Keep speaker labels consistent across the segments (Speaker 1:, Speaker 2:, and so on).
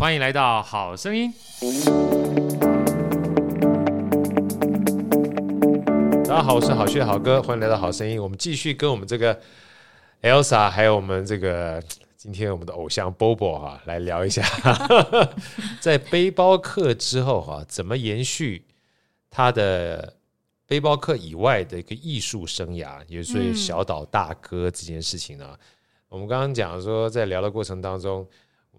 Speaker 1: 欢迎来到好声音。大家好，我是好趣的好哥，欢迎来到好声音。我们继续跟我们这个 Elsa，还有我们这个今天我们的偶像 Bobo 哈，来聊一下，在背包客之后哈，怎么延续他的背包客以外的一个艺术生涯，也就是小岛大哥这件事情呢？我们刚刚讲说，在聊的过程当中。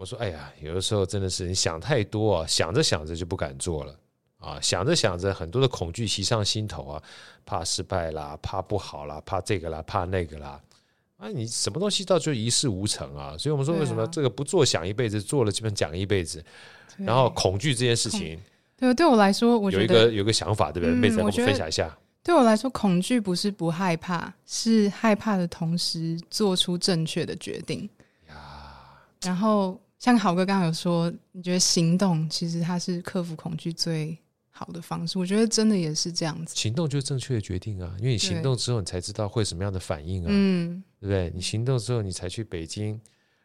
Speaker 1: 我说：“哎呀，有的时候真的是你想太多啊，想着想着就不敢做了啊，想着想着很多的恐惧袭上心头啊，怕失败啦，怕不好啦，怕这个啦，怕那个啦，啊，你什么东西到最后一事无成啊？所以我们说，为什么这个不做想一辈子，做了基本讲一辈子？然后恐惧这件事情，
Speaker 2: 对，对我来说，我有一
Speaker 1: 个有一个想法，对不对？妹子，跟我们分享一下。
Speaker 2: 对我来说，恐惧不是不害怕，是害怕的同时做出正确的决定呀，然后。”像豪哥刚刚有说，你觉得行动其实它是克服恐惧最好的方式。我觉得真的也是这样子，
Speaker 1: 行动就是正确的决定啊，因为你行动之后，你才知道会什么样的反应啊，嗯，对不对？你行动之后，你才去北京，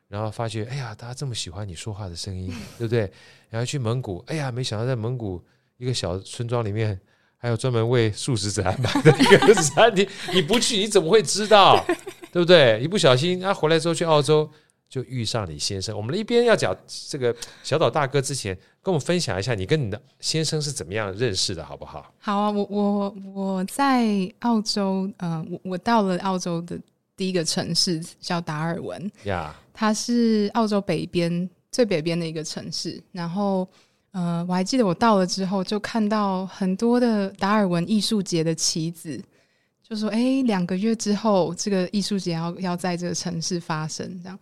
Speaker 1: 然后发觉，哎呀，大家这么喜欢你说话的声音，对不对？然后去蒙古，哎呀，没想到在蒙古一个小村庄里面，还有专门为素食者安排的一个 餐厅，你不去你怎么会知道？对不对？一不小心，他回来之后去澳洲。就遇上你先生。我们一边要讲这个小岛大哥之前，跟我们分享一下你跟你的先生是怎么样认识的，好不好？
Speaker 2: 好啊，我我我在澳洲，呃，我我到了澳洲的第一个城市叫达尔文，呀.它是澳洲北边最北边的一个城市。然后，呃，我还记得我到了之后，就看到很多的达尔文艺术节的旗子，就说：“哎，两个月之后，这个艺术节要要在这个城市发生。”这样。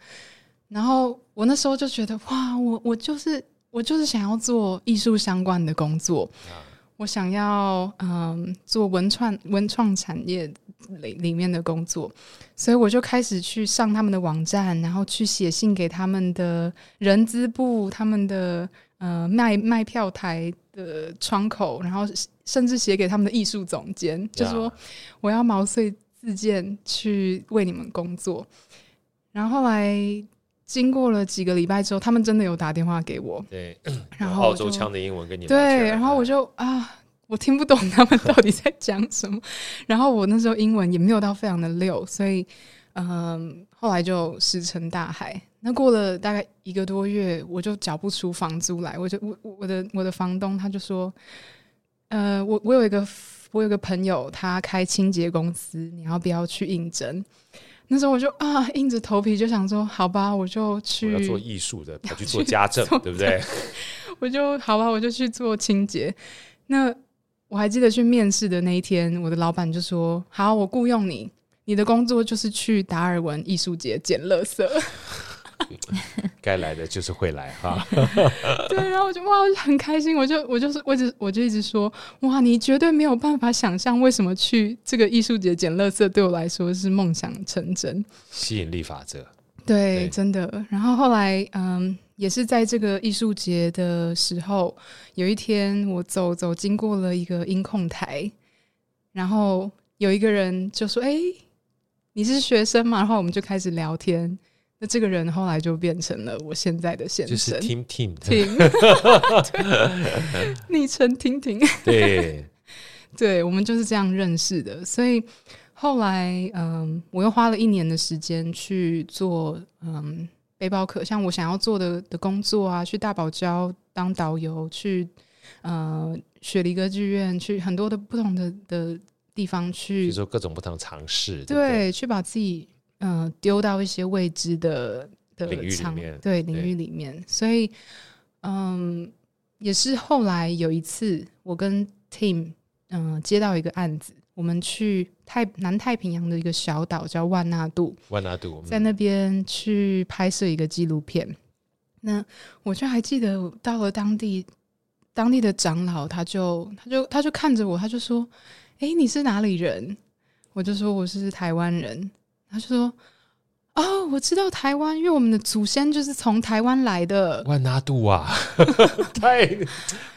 Speaker 2: 然后我那时候就觉得哇，我我就是我就是想要做艺术相关的工作，啊、我想要嗯做文创文创产业里里面的工作，所以我就开始去上他们的网站，然后去写信给他们的人资部、他们的呃卖卖票台的窗口，然后甚至写给他们的艺术总监，啊、就说我要毛遂自荐去为你们工作，然后后来。经过了几个礼拜之后，他们真的有打电话给我。
Speaker 1: 对，然后澳洲腔的英文跟你
Speaker 2: 对，然后我就啊，我听不懂他们到底在讲什么。然后我那时候英文也没有到非常的溜，所以嗯，后来就石沉大海。那过了大概一个多月，我就缴不出房租来，我就我我的我的房东他就说，呃，我我有一个我有一个朋友，他开清洁公司，你要不要去应征？那时候我就啊，硬着头皮就想说，好吧，我就去。
Speaker 1: 我要做艺术的，跑去做家政，对不对？
Speaker 2: 我就好吧，我就去做清洁。那我还记得去面试的那一天，我的老板就说：“好，我雇佣你，你的工作就是去达尔文艺术节捡垃圾。”
Speaker 1: 该来的就是会来哈，
Speaker 2: 对，然后我就哇，我就很开心，我就我就是我就我就一直说哇，你绝对没有办法想象为什么去这个艺术节捡垃圾对我来说是梦想成真，
Speaker 1: 吸引力法则，
Speaker 2: 对，对真的。然后后来嗯，也是在这个艺术节的时候，有一天我走走经过了一个音控台，然后有一个人就说：“哎，你是学生嘛？”然后我们就开始聊天。那这个人后来就变成了我现在的先生，
Speaker 1: 就是 Tim Tim
Speaker 2: Tim，昵称 Tim Tim，
Speaker 1: 对，
Speaker 2: 对，我们就是这样认识的。所以后来，嗯，我又花了一年的时间去做，嗯，背包客，像我想要做的的工作啊，去大堡礁当导游，去，呃，雪梨歌剧院，去很多的不同的的地方去，
Speaker 1: 做各种不同的尝试，对，
Speaker 2: 对，去把自己。嗯，丢到一些未知的的
Speaker 1: 领域里面，
Speaker 2: 对领域里面，所以嗯，也是后来有一次，我跟 Tim 嗯接到一个案子，我们去太南太平洋的一个小岛叫万纳度，
Speaker 1: 万纳度
Speaker 2: 在那边去拍摄一个纪录片。那我就还记得到了当地，当地的长老他就他就他就看着我，他就说：“哎，你是哪里人？”我就说：“我是台湾人。”他就说：“哦，我知道台湾，因为我们的祖先就是从台湾来的。”
Speaker 1: 万那度啊，太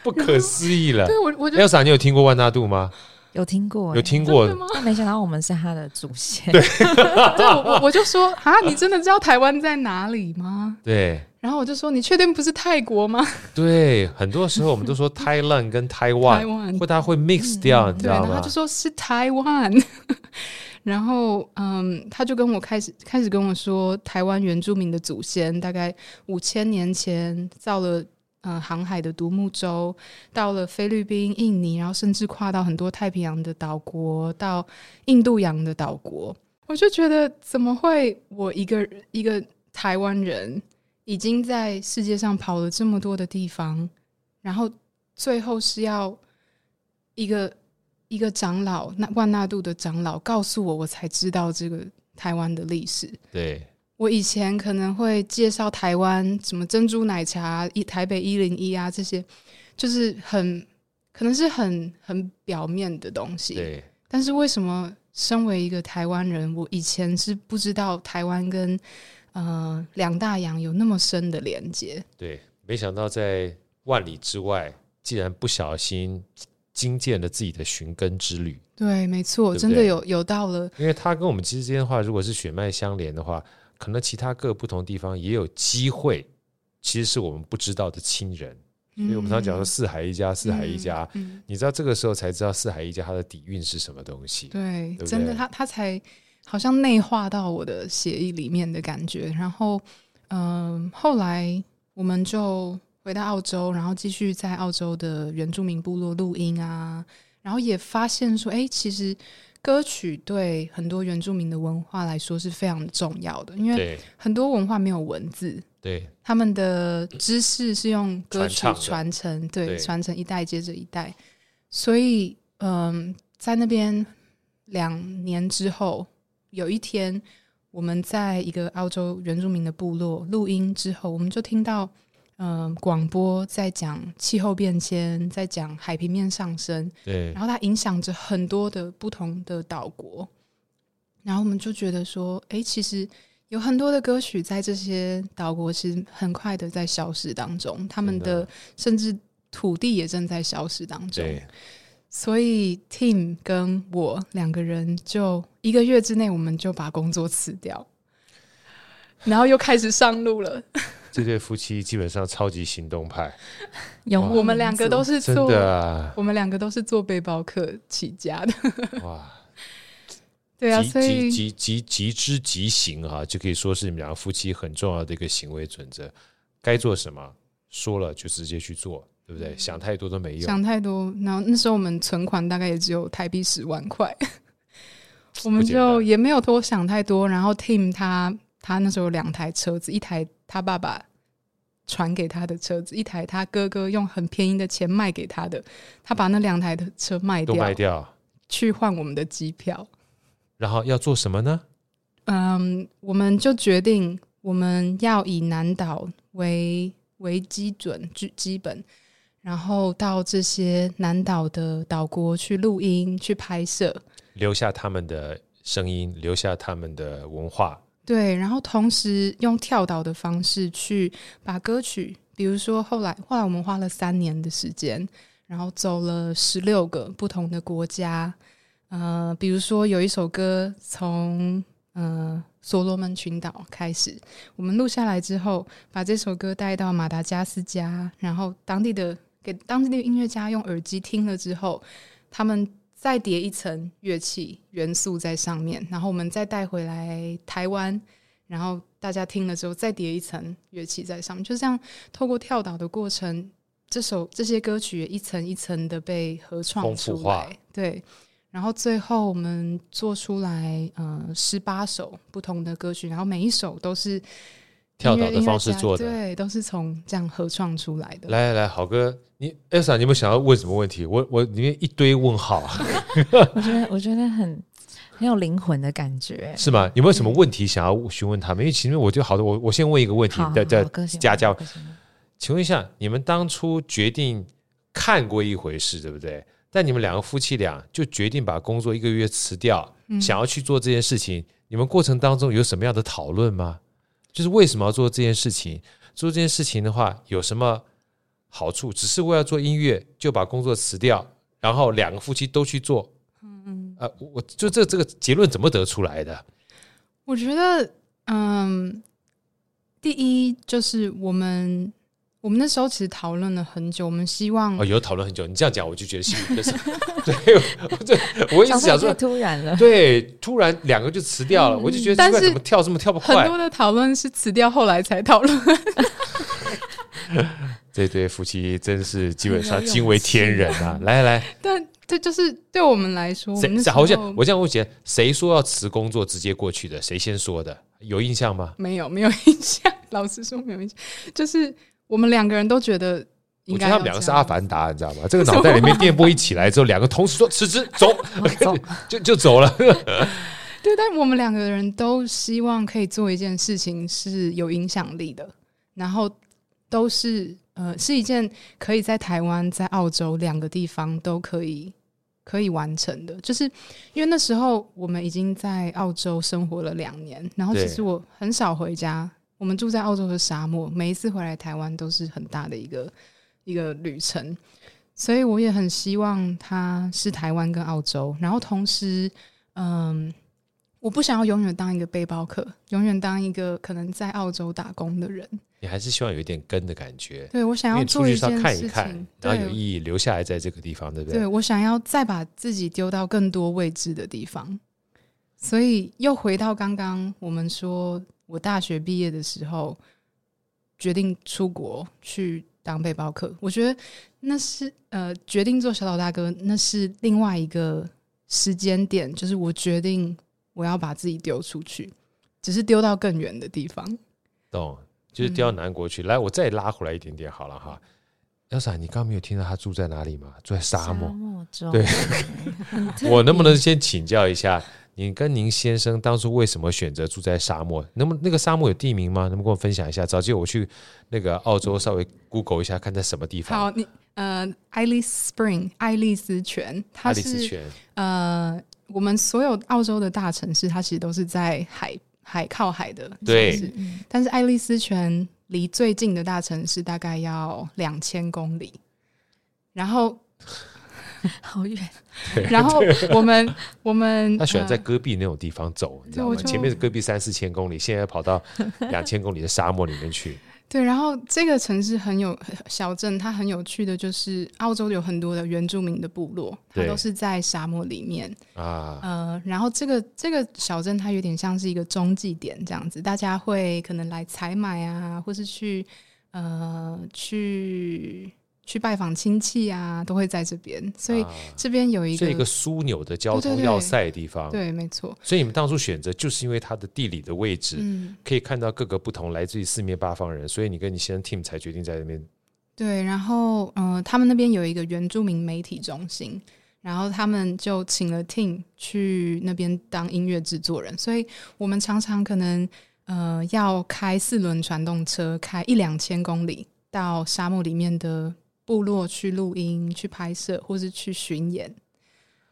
Speaker 1: 不可思议了！
Speaker 2: 对我，我就
Speaker 1: Elsa，你有听过万那度吗？
Speaker 3: 有听过，
Speaker 1: 有听过
Speaker 2: 吗？
Speaker 3: 但没想到我们是他的祖先。
Speaker 1: 对，
Speaker 2: 对，我我就说啊，你真的知道台湾在哪里吗？
Speaker 1: 对。
Speaker 2: 然后我就说，你确定不是泰国吗？
Speaker 1: 对，很多时候我们都说 Thailand 跟 Taiwan，或他会 mix 掉，你知道吗？
Speaker 2: 他就说是 Taiwan。然后，嗯，他就跟我开始开始跟我说，台湾原住民的祖先大概五千年前造了嗯航海的独木舟，到了菲律宾、印尼，然后甚至跨到很多太平洋的岛国，到印度洋的岛国。我就觉得，怎么会我一个一个台湾人？已经在世界上跑了这么多的地方，然后最后是要一个一个长老，那万纳度的长老告诉我，我才知道这个台湾的历史。
Speaker 1: 对，
Speaker 2: 我以前可能会介绍台湾什么珍珠奶茶、一台北一零一啊，这些就是很可能是很很表面的东西。
Speaker 1: 对，
Speaker 2: 但是为什么身为一个台湾人，我以前是不知道台湾跟呃，两大洋有那么深的连接，
Speaker 1: 对，没想到在万里之外，竟然不小心惊见了自己的寻根之旅。
Speaker 2: 对，没错，真的有有到了，
Speaker 1: 因为他跟我们之间的话，如果是血脉相连的话，可能其他各不同地方也有机会，其实是我们不知道的亲人。所以我们常讲说四海一家，四海一家，你知道这个时候才知道四海一家它的底蕴是什么东西。对，
Speaker 2: 真的，他他才。好像内化到我的血液里面的感觉，然后，嗯、呃，后来我们就回到澳洲，然后继续在澳洲的原住民部落录音啊，然后也发现说，哎，其实歌曲对很多原住民的文化来说是非常重要的，因为很多文化没有文字，
Speaker 1: 对，
Speaker 2: 他们的知识是用歌曲传承，对，传承一代接着一代，所以，嗯、呃，在那边两年之后。有一天，我们在一个澳洲原住民的部落录音之后，我们就听到，嗯、呃，广播在讲气候变迁，在讲海平面上升，
Speaker 1: 对，
Speaker 2: 然后它影响着很多的不同的岛国，然后我们就觉得说，哎，其实有很多的歌曲在这些岛国是很快的在消失当中，他们的。甚至土地也正在消失当中。所以，Tim 跟我两个人就一个月之内，我们就把工作辞掉，然后又开始上路了。
Speaker 1: 这对夫妻基本上超级行动派，
Speaker 2: 有我们两个都是做，
Speaker 1: 真的啊，
Speaker 2: 我们两个都是做背包客起家的。
Speaker 1: 哇，
Speaker 2: 对啊，所以
Speaker 1: 极极极之极行啊，就可以说是你们两个夫妻很重要的一个行为准则。该做什么，说了就直接去做。对不对？想太多都没用。
Speaker 2: 想太多，然后那时候我们存款大概也只有台币十万块，我们就也没有多想太多。然后 Tim 他他那时候有两台车子，一台他爸爸传给他的车子，一台他哥哥用很便宜的钱卖给他的。他把那两台的车卖掉，
Speaker 1: 卖掉
Speaker 2: 去换我们的机票。
Speaker 1: 然后要做什么呢？
Speaker 2: 嗯，我们就决定我们要以南岛为为基准，基基本。然后到这些南岛的岛国去录音、去拍摄，
Speaker 1: 留下他们的声音，留下他们的文化。
Speaker 2: 对，然后同时用跳岛的方式去把歌曲，比如说后来后来我们花了三年的时间，然后走了十六个不同的国家。呃，比如说有一首歌从呃所罗门群岛开始，我们录下来之后，把这首歌带到马达加斯加，然后当地的。给当地的音乐家用耳机听了之后，他们再叠一层乐器元素在上面，然后我们再带回来台湾，然后大家听了之后再叠一层乐器在上面，就这样透过跳岛的过程，这首这些歌曲也一层一层的被合创出来，对，然后最后我们做出来，嗯，十八首不同的歌曲，然后每一首都是。
Speaker 1: 跳岛的方式做的，
Speaker 2: 对，都是从这样合创出来的。
Speaker 1: 来来来，好哥，你 Elsa，你有没有想要问什么问题？我我里面一堆问号啊。
Speaker 3: 我觉得我觉得很很有灵魂的感觉，
Speaker 1: 是吗？有没有什么问题想要询问他们？因为其实我就好多，我我先问一个问题，叫叫家教，请问一下，你们当初决定看过一回事，对不对？但你们两个夫妻俩就决定把工作一个月辞掉，嗯、想要去做这件事情，你们过程当中有什么样的讨论吗？就是为什么要做这件事情？做这件事情的话，有什么好处？只是为了做音乐就把工作辞掉，然后两个夫妻都去做，嗯嗯啊，我就这这个结论怎么得出来的？
Speaker 2: 我觉得，嗯，第一就是我们。我们那时候其实讨论了很久，我们希望
Speaker 1: 哦，有讨论很久。你这样讲，我就觉得幸运的是，对，对，我一直想说
Speaker 3: 突然了，
Speaker 1: 对，突然两个就辞掉了，嗯、我就觉得奇怪，怎么跳这么跳不快？
Speaker 2: 很多的讨论是辞掉后来才讨论。
Speaker 1: 这 对夫妻真是基本上惊为天人啊！来来，
Speaker 2: 但这就是对我们来说，
Speaker 1: 谁好像我这样问姐，谁说要辞工作直接过去的？谁先说的？有印象吗？
Speaker 2: 没有，没有印象。老实说，没有印象，就是。我们两个人都觉得，
Speaker 1: 我觉得他们两个是阿凡达，你知道吗？这个脑袋里面电波一起来之后，两个同时说辞职走，走 就就走了。
Speaker 2: 对，但我们两个人都希望可以做一件事情是有影响力的，然后都是呃是一件可以在台湾、在澳洲两个地方都可以可以完成的。就是因为那时候我们已经在澳洲生活了两年，然后其实我很少回家。我们住在澳洲的沙漠，每一次回来台湾都是很大的一个一个旅程，所以我也很希望他是台湾跟澳洲，然后同时，嗯，我不想要永远当一个背包客，永远当一个可能在澳洲打工的人。
Speaker 1: 你还是希望有一点根的感觉，
Speaker 2: 对，我想要做一件看一看，
Speaker 1: 然后有意义留下来在这个地方，对不对？
Speaker 2: 对，我想要再把自己丢到更多未知的地方，所以又回到刚刚我们说。我大学毕业的时候，决定出国去当背包客。我觉得那是呃，决定做小岛大哥，那是另外一个时间点，就是我决定我要把自己丢出去，只是丢到更远的地方。
Speaker 1: 懂，就是丢到南国去。嗯、来，我再拉回来一点点好了哈。Elsa，你刚刚没有听到他住在哪里吗？住在沙漠。沙漠中。对，我能不能先请教一下？你跟您先生当初为什么选择住在沙漠？那么那个沙漠有地名吗？能不能跟我分享一下？早记得我去那个澳洲稍微 Google 一下，看在什么地方。
Speaker 2: 好，你呃，爱丽丝 Spring，爱丽丝泉，它是爱丽丝泉。呃，我们所有澳洲的大城市，它其实都是在海海靠海的城市。对，但是爱丽丝泉离最近的大城市大概要两千公里，然后。好远，然后我们 我们
Speaker 1: 他喜欢在戈壁那种地方走，你知道吗？前面是戈壁三四千公里，现在跑到两千公里的沙漠里面去。
Speaker 2: 对，然后这个城市很有小镇，它很有趣的就是澳洲有很多的原住民的部落，它都是在沙漠里面啊。呃，然后这个这个小镇它有点像是一个中继点这样子，大家会可能来采买啊，或是去呃去。去拜访亲戚啊，都会在这边，所以这边有一个、啊、一个枢纽的交通要塞的地方。对，对，对，对，没错。
Speaker 1: 所以你们当初选择，就是因为它的地理的位置，嗯、可以看到各个不同来自于四面八方人，所以你跟你先生 team 才决定在那边。
Speaker 2: 对，然后嗯、呃，他们那边有一个原住民媒体中心，然后他们就请了 team 去那边当音乐制作人，所以我们常常可能呃要开四轮传动车，开一两千公里到沙漠里面的。部落去录音、去拍摄，或是去巡演，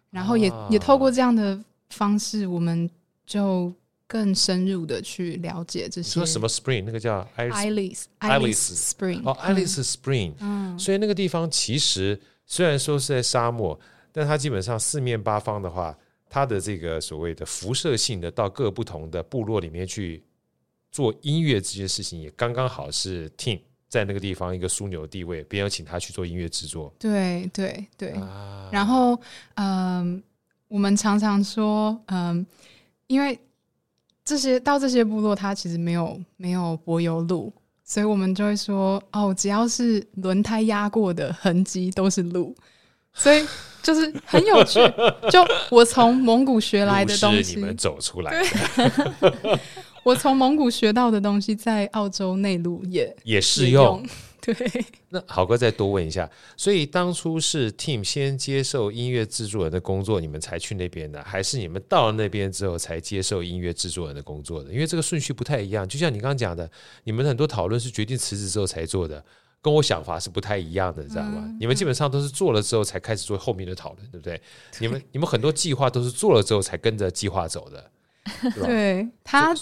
Speaker 2: 然后也、啊、也透过这样的方式，我们就更深入的去了解这些。
Speaker 1: 说什么 Spring？那个叫
Speaker 2: Alice Alice Spring
Speaker 1: 哦，，Alice Spring。嗯，所以那个地方其实虽然说是在沙漠，但它基本上四面八方的话，它的这个所谓的辐射性的到各不同的部落里面去做音乐这件事情，也刚刚好是 Team。在那个地方一个枢纽的地位，别人请他去做音乐制作。
Speaker 2: 对对对，啊、然后嗯、呃，我们常常说，嗯、呃，因为这些到这些部落，它其实没有没有柏油路，所以我们就会说，哦，只要是轮胎压过的痕迹都是路，所以就是很有趣。就我从蒙古学来的东西，
Speaker 1: 你们走出来的。
Speaker 2: 对我从蒙古学到的东西，在澳洲内陆也
Speaker 1: 也适用。
Speaker 2: 对，
Speaker 1: 那好哥再多问一下，所以当初是 Team 先接受音乐制作人的工作，你们才去那边的，还是你们到了那边之后才接受音乐制作人的工作的？因为这个顺序不太一样。就像你刚刚讲的，你们很多讨论是决定辞职之后才做的，跟我想法是不太一样的，你知道吗？嗯、你们基本上都是做了之后才开始做后面的讨论，对不对？对你们你们很多计划都是做了之后才跟着计划走的，对吧？
Speaker 2: 对他。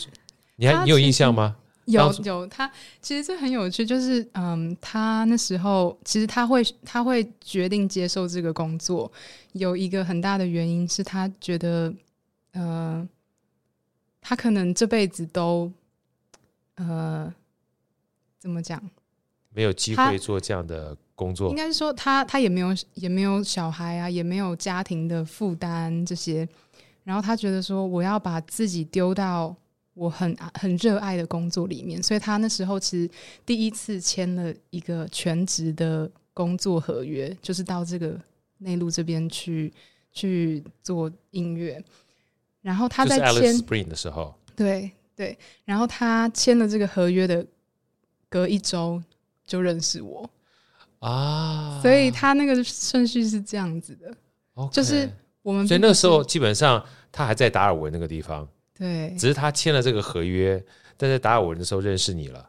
Speaker 1: 你还你有印象吗？
Speaker 2: 有有，他其实这很有趣，就是嗯，他那时候其实他会他会决定接受这个工作，有一个很大的原因是他觉得，呃，他可能这辈子都，呃，怎么讲，
Speaker 1: 没有机会做这样的工作，
Speaker 2: 应该是说他他也没有也没有小孩啊，也没有家庭的负担这些，然后他觉得说我要把自己丢到。我很很热爱的工作里面，所以他那时候其实第一次签了一个全职的工作合约，就是到这个内陆这边去去做音乐。然后他在签
Speaker 1: Spring 的时候，
Speaker 2: 对对，然后他签了这个合约的隔一周就认识我啊，所以他那个顺序是这样子的，okay, 就是我们，
Speaker 1: 所以那个时候基本上他还在达尔文那个地方。
Speaker 2: 对，
Speaker 1: 只是他签了这个合约，但在达尔文的时候认识你了，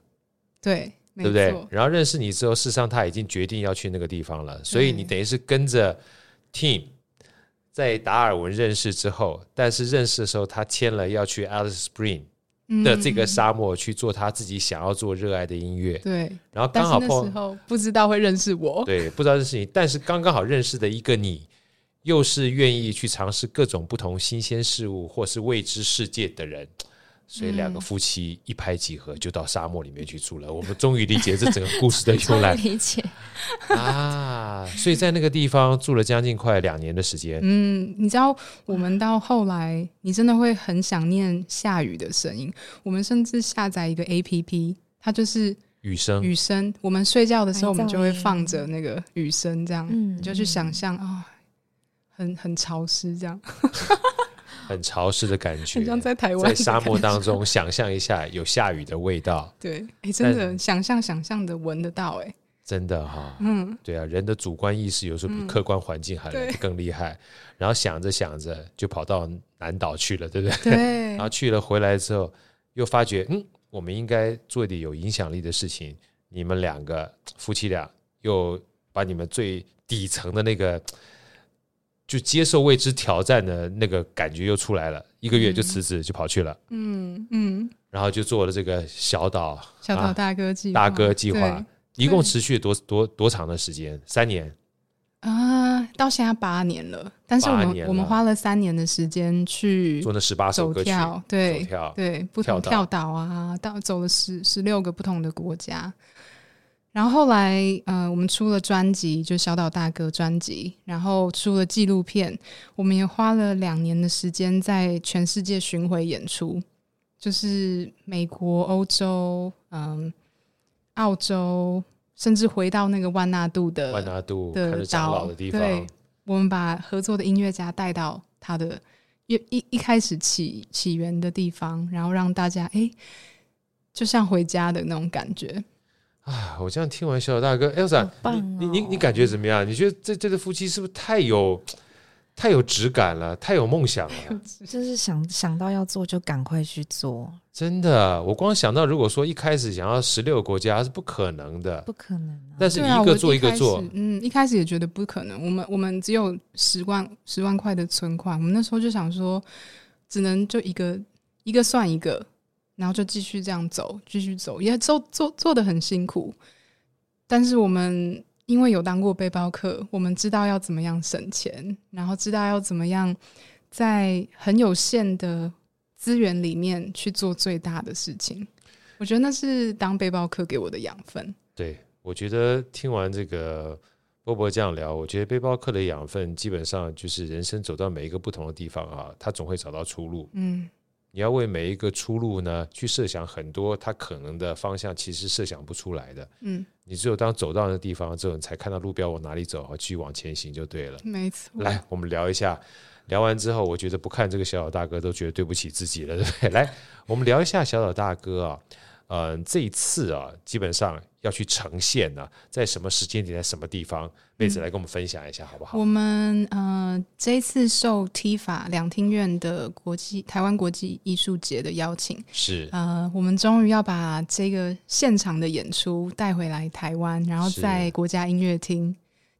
Speaker 2: 对，
Speaker 1: 对不对？然后认识你之后，事实上他已经决定要去那个地方了，所以你等于是跟着 Team 在达尔文认识之后，但是认识的时候他签了要去 Alice Spring 的这个沙漠去做他自己想要做热爱的音乐，
Speaker 2: 对。
Speaker 1: 然后刚好碰
Speaker 2: 时候不知道会认识我，
Speaker 1: 对，不知道认识你，但是刚刚好认识的一个你。又是愿意去尝试各种不同新鲜事物或是未知世界的人，所以两个夫妻一拍即合，就到沙漠里面去住了。嗯、我们终于理解这整个故事的由来。
Speaker 3: 理解
Speaker 1: 啊，所以在那个地方住了将近快两年的时间。
Speaker 2: 嗯，你知道，我们到后来，你真的会很想念下雨的声音。我们甚至下载一个 APP，它就是
Speaker 1: 雨声。
Speaker 2: 雨声，我们睡觉的时候，我们就会放着那个雨声，这样，你就去想象啊。哦很很潮湿，这样，
Speaker 1: 很潮湿的感觉，
Speaker 2: 很像在台湾，
Speaker 1: 在沙漠当中，想象一下有下雨的味道。
Speaker 2: 对，哎、欸，真的想象想象的闻得到、欸，哎，
Speaker 1: 真的哈、哦，嗯，对啊，人的主观意识有时候比客观环境还更厉害。嗯、然后想着想着就跑到南岛去了，对不对？
Speaker 2: 对。
Speaker 1: 然后去了回来之后，又发觉，嗯，我们应该做一点有影响力的事情。你们两个夫妻俩又把你们最底层的那个。就接受未知挑战的那个感觉又出来了，一个月就辞职就跑去了，
Speaker 2: 嗯嗯，
Speaker 1: 然后就做了这个小岛
Speaker 2: 小岛大哥计划，
Speaker 1: 大哥计划，一共持续多多多长的时间？三年
Speaker 2: 啊，到现在八年了。但是我们我们花了三年的时间去
Speaker 1: 做那十八首歌曲，
Speaker 2: 对对，不同跳岛啊，到走了十十六个不同的国家。然后后来，呃，我们出了专辑，就小岛大哥专辑，然后出了纪录片。我们也花了两年的时间在全世界巡回演出，就是美国、欧洲、嗯，澳洲，甚至回到那个万纳度的
Speaker 1: 万纳度的岛的地方。
Speaker 2: 对，我们把合作的音乐家带到他的一一一开始起起源的地方，然后让大家哎，就像回家的那种感觉。
Speaker 1: 啊！我这样听完小小大哥，Elsa，、哦、你你你感觉怎么样？你觉得这这对夫妻是不是太有太有质感了，太有梦想了？
Speaker 3: 就是想想到要做就赶快去做。
Speaker 1: 真的，我光想到如果说一开始想要十六个国家是不可能的，
Speaker 3: 不可能、啊。
Speaker 1: 但是一个做一个做，
Speaker 2: 啊、嗯，一开始也觉得不可能。我们我们只有十万十万块的存款，我们那时候就想说，只能就一个一个算一个。然后就继续这样走，继续走，也做做做的很辛苦。但是我们因为有当过背包客，我们知道要怎么样省钱，然后知道要怎么样在很有限的资源里面去做最大的事情。我觉得那是当背包客给我的养分。
Speaker 1: 对，我觉得听完这个波波这样聊，我觉得背包客的养分基本上就是人生走到每一个不同的地方啊，他总会找到出路。嗯。你要为每一个出路呢，去设想很多他可能的方向，其实设想不出来的。嗯，你只有当走到那地方之后，你才看到路标往哪里走，继续往前行就对了。
Speaker 2: 没错。
Speaker 1: 来，我们聊一下。聊完之后，我觉得不看这个小岛大哥都觉得对不起自己了，对不对？来，我们聊一下小岛大哥啊。嗯、呃，这一次啊，基本上要去呈现呢、啊，在什么时间点，在什么地方？妹子来跟我们分享一下，好不好？
Speaker 2: 我们呃，这一次受 TIFA 两厅院的国际台湾国际艺术节的邀请，
Speaker 1: 是
Speaker 2: 呃，我们终于要把这个现场的演出带回来台湾，然后在国家音乐厅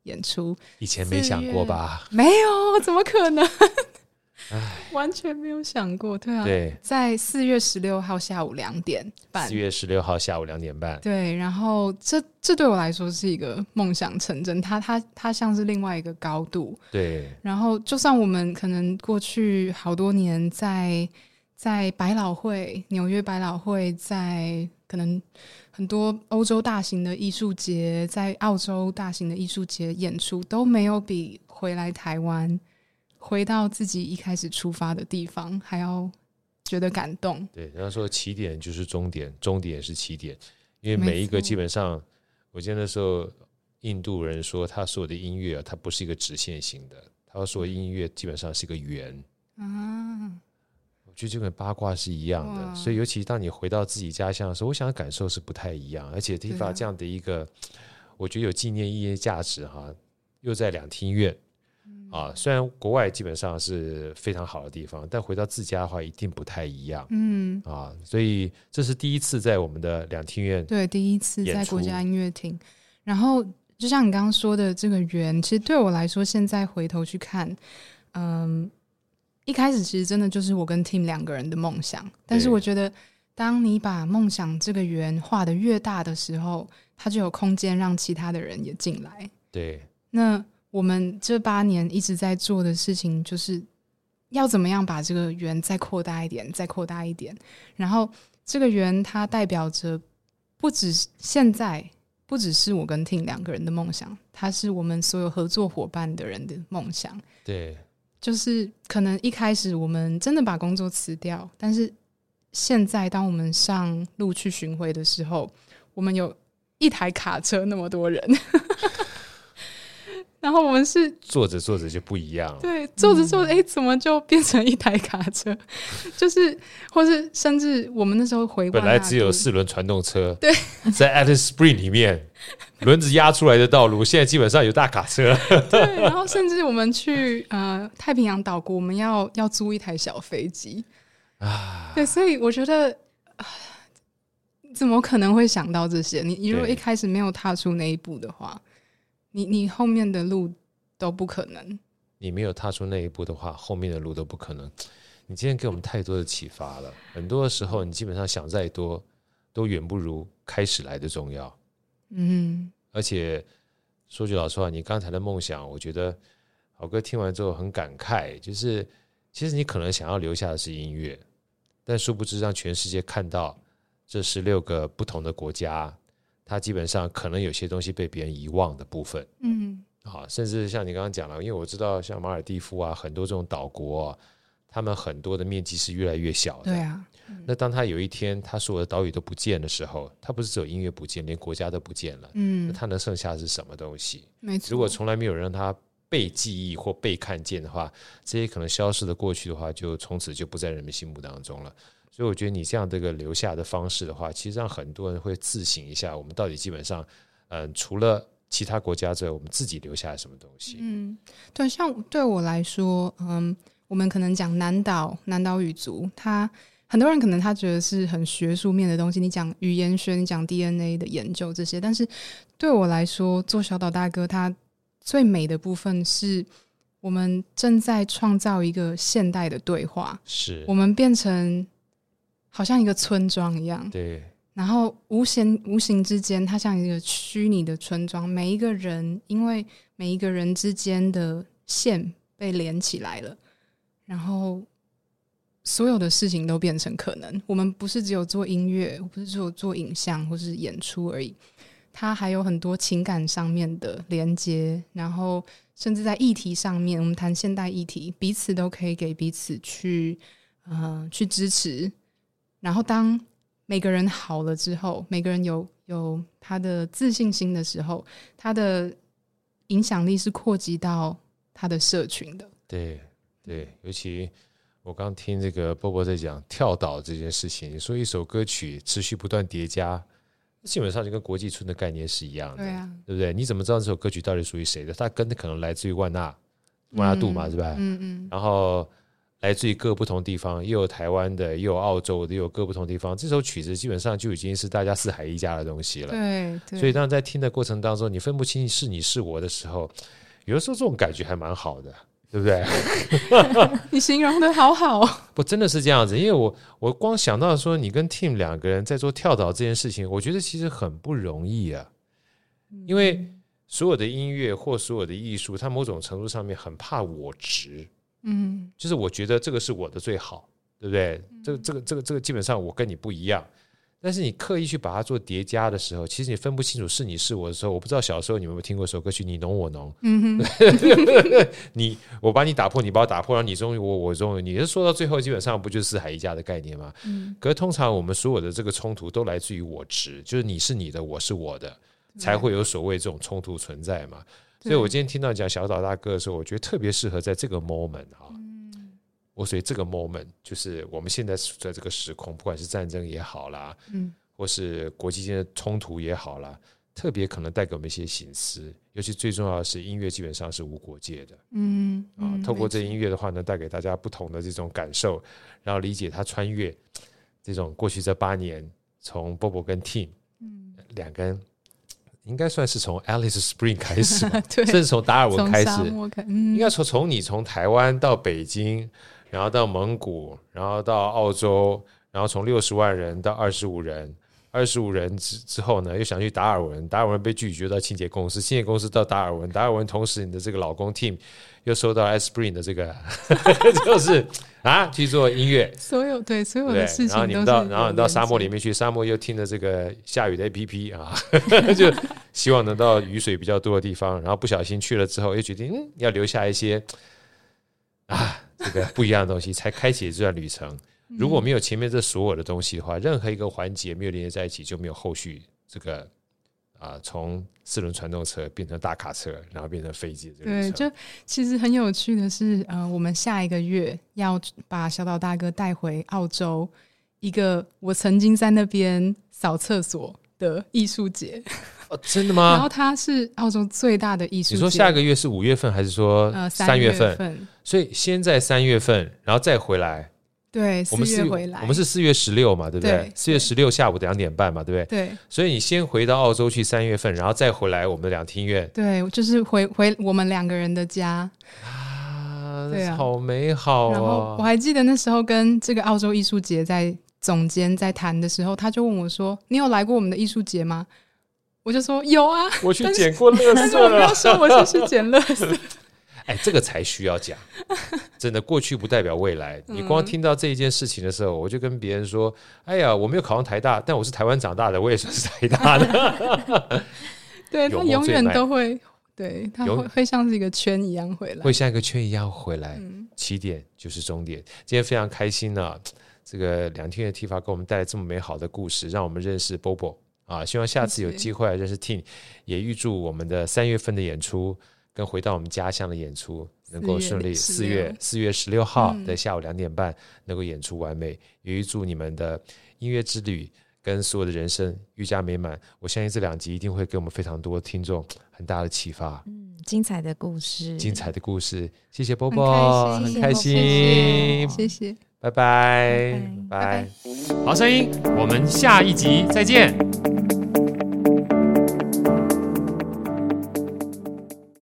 Speaker 2: 演出。
Speaker 1: 以前没想过吧？
Speaker 2: 没有，怎么可能？完全没有想过，对啊，
Speaker 1: 对，
Speaker 2: 在四月十六号下午两点半，
Speaker 1: 四月十六号下午两点半，
Speaker 2: 对，然后这这对我来说是一个梦想成真，它它它像是另外一个高度，
Speaker 1: 对，
Speaker 2: 然后就算我们可能过去好多年在在百老汇、纽约百老汇，在可能很多欧洲大型的艺术节，在澳洲大型的艺术节演出都没有比回来台湾。回到自己一开始出发的地方，还要觉得感动。
Speaker 1: 对，然后说起点就是终点，终点也是起点，因为每一个基本上，我记得那时候印度人说，他所有的音乐啊，它不是一个直线型的，他说音乐基本上是一个圆。啊，我觉得就跟八卦是一样的，所以尤其当你回到自己家乡的时候，我想感受是不太一样，而且地方这样的一个，啊、我觉得有纪念意义价值哈，又在两厅院。啊，虽然国外基本上是非常好的地方，但回到自家的话，一定不太一样。嗯，啊，所以这是第一次在我们的两厅院，
Speaker 2: 对，第一次在国家音乐厅。然后，就像你刚刚说的，这个圆，其实对我来说，现在回头去看，嗯，一开始其实真的就是我跟 Tim 两个人的梦想。但是，我觉得，当你把梦想这个圆画的越大的时候，它就有空间让其他的人也进来。
Speaker 1: 对，
Speaker 2: 那。我们这八年一直在做的事情，就是要怎么样把这个圆再扩大一点，再扩大一点。然后这个圆它代表着不只现在，不只是我跟 Tim 两个人的梦想，它是我们所有合作伙伴的人的梦想。
Speaker 1: 对，
Speaker 2: 就是可能一开始我们真的把工作辞掉，但是现在当我们上路去巡回的时候，我们有一台卡车那么多人。然后我们是
Speaker 1: 坐着坐着就不一样了，
Speaker 2: 对，坐着坐着，哎、嗯，怎么就变成一台卡车？就是，或是甚至我们那时候回
Speaker 1: 本来只有四轮传动车，
Speaker 2: 对，
Speaker 1: 在 Alice Springs 里面，轮子压出来的道路，现在基本上有大卡车。
Speaker 2: 对，然后甚至我们去呃太平洋岛国，我们要要租一台小飞机啊。对，所以我觉得，怎么可能会想到这些？你你如果一开始没有踏出那一步的话。你你后面的路都不可能。
Speaker 1: 你没有踏出那一步的话，后面的路都不可能。你今天给我们太多的启发了。很多的时候，你基本上想再多，都远不如开始来的重要。嗯。而且说句老实话，你刚才的梦想，我觉得好哥听完之后很感慨。就是其实你可能想要留下的是音乐，但殊不知让全世界看到这十六个不同的国家。他基本上可能有些东西被别人遗忘的部分，嗯，啊，甚至像你刚刚讲了，因为我知道像马尔蒂夫啊，很多这种岛国啊，他们很多的面积是越来越小的，对啊。那当他有一天他所有的岛屿都不见的时候，他不是只有音乐不见，连国家都不见了，嗯，那他能剩下的是什么东西？没错。如果从来没有让他被记忆或被看见的话，这些可能消失的过去的话，就从此就不在人们心目当中了。所以我觉得你这样这个留下的方式的话，其实让很多人会自省一下，我们到底基本上，嗯，除了其他国家之外，我们自己留下了什么东西？嗯，
Speaker 2: 对，像对我来说，嗯，我们可能讲南岛南岛语族，他很多人可能他觉得是很学术面的东西，你讲语言学，你讲 DNA 的研究这些，但是对我来说，做小岛大哥，他最美的部分是我们正在创造一个现代的对话，
Speaker 1: 是
Speaker 2: 我们变成。好像一个村庄一样，
Speaker 1: 对。
Speaker 2: 然后无形无形之间，它像一个虚拟的村庄。每一个人，因为每一个人之间的线被连起来了，然后所有的事情都变成可能。我们不是只有做音乐，不是只有做影像或是演出而已，它还有很多情感上面的连接，然后甚至在议题上面，我们谈现代议题，彼此都可以给彼此去，呃，去支持。然后，当每个人好了之后，每个人有有他的自信心的时候，他的影响力是扩及到他的社群的。
Speaker 1: 对对，尤其我刚听这个波波在讲跳岛这件事情，说一首歌曲持续不断叠加，基本上就跟国际村的概念是一样的，对啊，对不对？你怎么知道这首歌曲到底属于谁的？它根可能来自于万纳万纳度嘛，是吧？嗯嗯，然后。来自于各不同地方，又有台湾的，又有澳洲的，又有各不同地方。这首曲子基本上就已经是大家四海一家的东西了。
Speaker 2: 对，对。
Speaker 1: 所以当在听的过程当中，你分不清是你是我的时候，有的时候这种感觉还蛮好的，对对不对？
Speaker 2: 你形容的好好，
Speaker 1: 不，真的是这样子。因为我我光想到说你跟 Tim 两个人在做跳岛这件事情，我觉得其实很不容易啊。因为所有的音乐或所有的艺术，它某种程度上面很怕我执，嗯，就是我觉得这个是我的最好，对不对？这个这个这个这个基本上我跟你不一样。但是你刻意去把它做叠加的时候，其实你分不清楚是你是我的时候，我不知道小时候你们有没有听过一首歌曲《你侬我侬》？嗯哼，你我把你打破，你把我打破，然后你忠于我，我忠于你。是说到最后，基本上不就是四海一家的概念吗？嗯。可是通常我们所有的这个冲突都来自于我执，就是你是你的，我是我的，才会有所谓这种冲突存在嘛。所以我今天听到讲小岛大哥的时候，我觉得特别适合在这个 moment 哈。我所以这个 moment 就是我们现在处在这个时空，不管是战争也好啦，嗯，或是国际间的冲突也好啦，特别可能带给我们一些醒思。尤其最重要的是，音乐基本上是无国界的，嗯啊，透过这音乐的话呢，带给大家不同的这种感受，然后理解他穿越这种过去这八年，从 Bobo 跟 Team 嗯，两个人应该算是从 Alice Spring 开始，对，甚至从达尔文开始，应该从从你从台湾到北京。然后到蒙古，然后到澳洲，然后从六十万人到二十五人，二十五人之之后呢，又想去达尔文，达尔文被拒绝到清洁公司，清洁公司到达尔文，达尔文同时你的这个老公 Tim 又收到 Spring 的这个，就是啊去做音乐，
Speaker 2: 所有对所有的事情，
Speaker 1: 然后你们到然后你到沙漠里面去，沙漠又听了这个下雨的 APP 啊，就希望能到雨水比较多的地方，然后不小心去了之后又决定嗯要留下一些啊。这个不一样的东西才开启这段旅程。如果没有前面这所有的东西的话，任何一个环节没有连接在一起，就没有后续这个啊，从四轮传动车变成大卡车，然后变成飞机。
Speaker 2: 对，就其实很有趣的是，呃，我们下一个月要把小岛大哥带回澳洲一个我曾经在那边扫厕所的艺术节。
Speaker 1: 哦，真的吗？
Speaker 2: 然后它是澳洲最大的艺术节。
Speaker 1: 你说下个月是五月份，还是说呃三月份？所以先在三月份，然后再回来。
Speaker 2: 对，四月回来。
Speaker 1: 我们是四月十六嘛，对不对？四月十六下午两点半嘛，对不对？对。所以你先回到澳洲去三月份，然后再回来我们的两厅院。
Speaker 2: 对，就是回回我们两个人的家
Speaker 1: 啊，对啊，好美好啊！然后
Speaker 2: 我还记得那时候跟这个澳洲艺术节在总监在谈的时候，他就问我说：“你有来过我们的艺术节吗？”我就说有啊，
Speaker 1: 我去捡过垃圾了。但是我没有说我
Speaker 2: 是去捡垃圾。
Speaker 1: 哎，这个才需要讲，真的，过去不代表未来。你光听到这一件事情的时候，我就跟别人说：“哎呀，我没有考上台大，但我是台湾长大的，我也算是台大的。”
Speaker 2: 对，他永远都会，对，他会会像是一个圈一样回来，
Speaker 1: 会像一个圈一样回来。起点就是终点。今天非常开心呢，这个两天的 Tifa 给我们带来这么美好的故事，让我们认识 Bobo。啊，希望下次有机会认识 Tim，也预祝我们的三月份的演出跟回到我们家乡的演出能够顺利。四月四月十六号的下午两点半能够演出完美，也预祝你们的音乐之旅跟所有的人生愈加美满。我相信这两集一定会给我们非常多听众很大的启发。
Speaker 3: 嗯，精彩的故事，
Speaker 1: 精彩的故事，谢谢 Bobo，很开心，
Speaker 2: 谢谢，
Speaker 1: 拜拜，拜拜，好声音，我们下一集再见。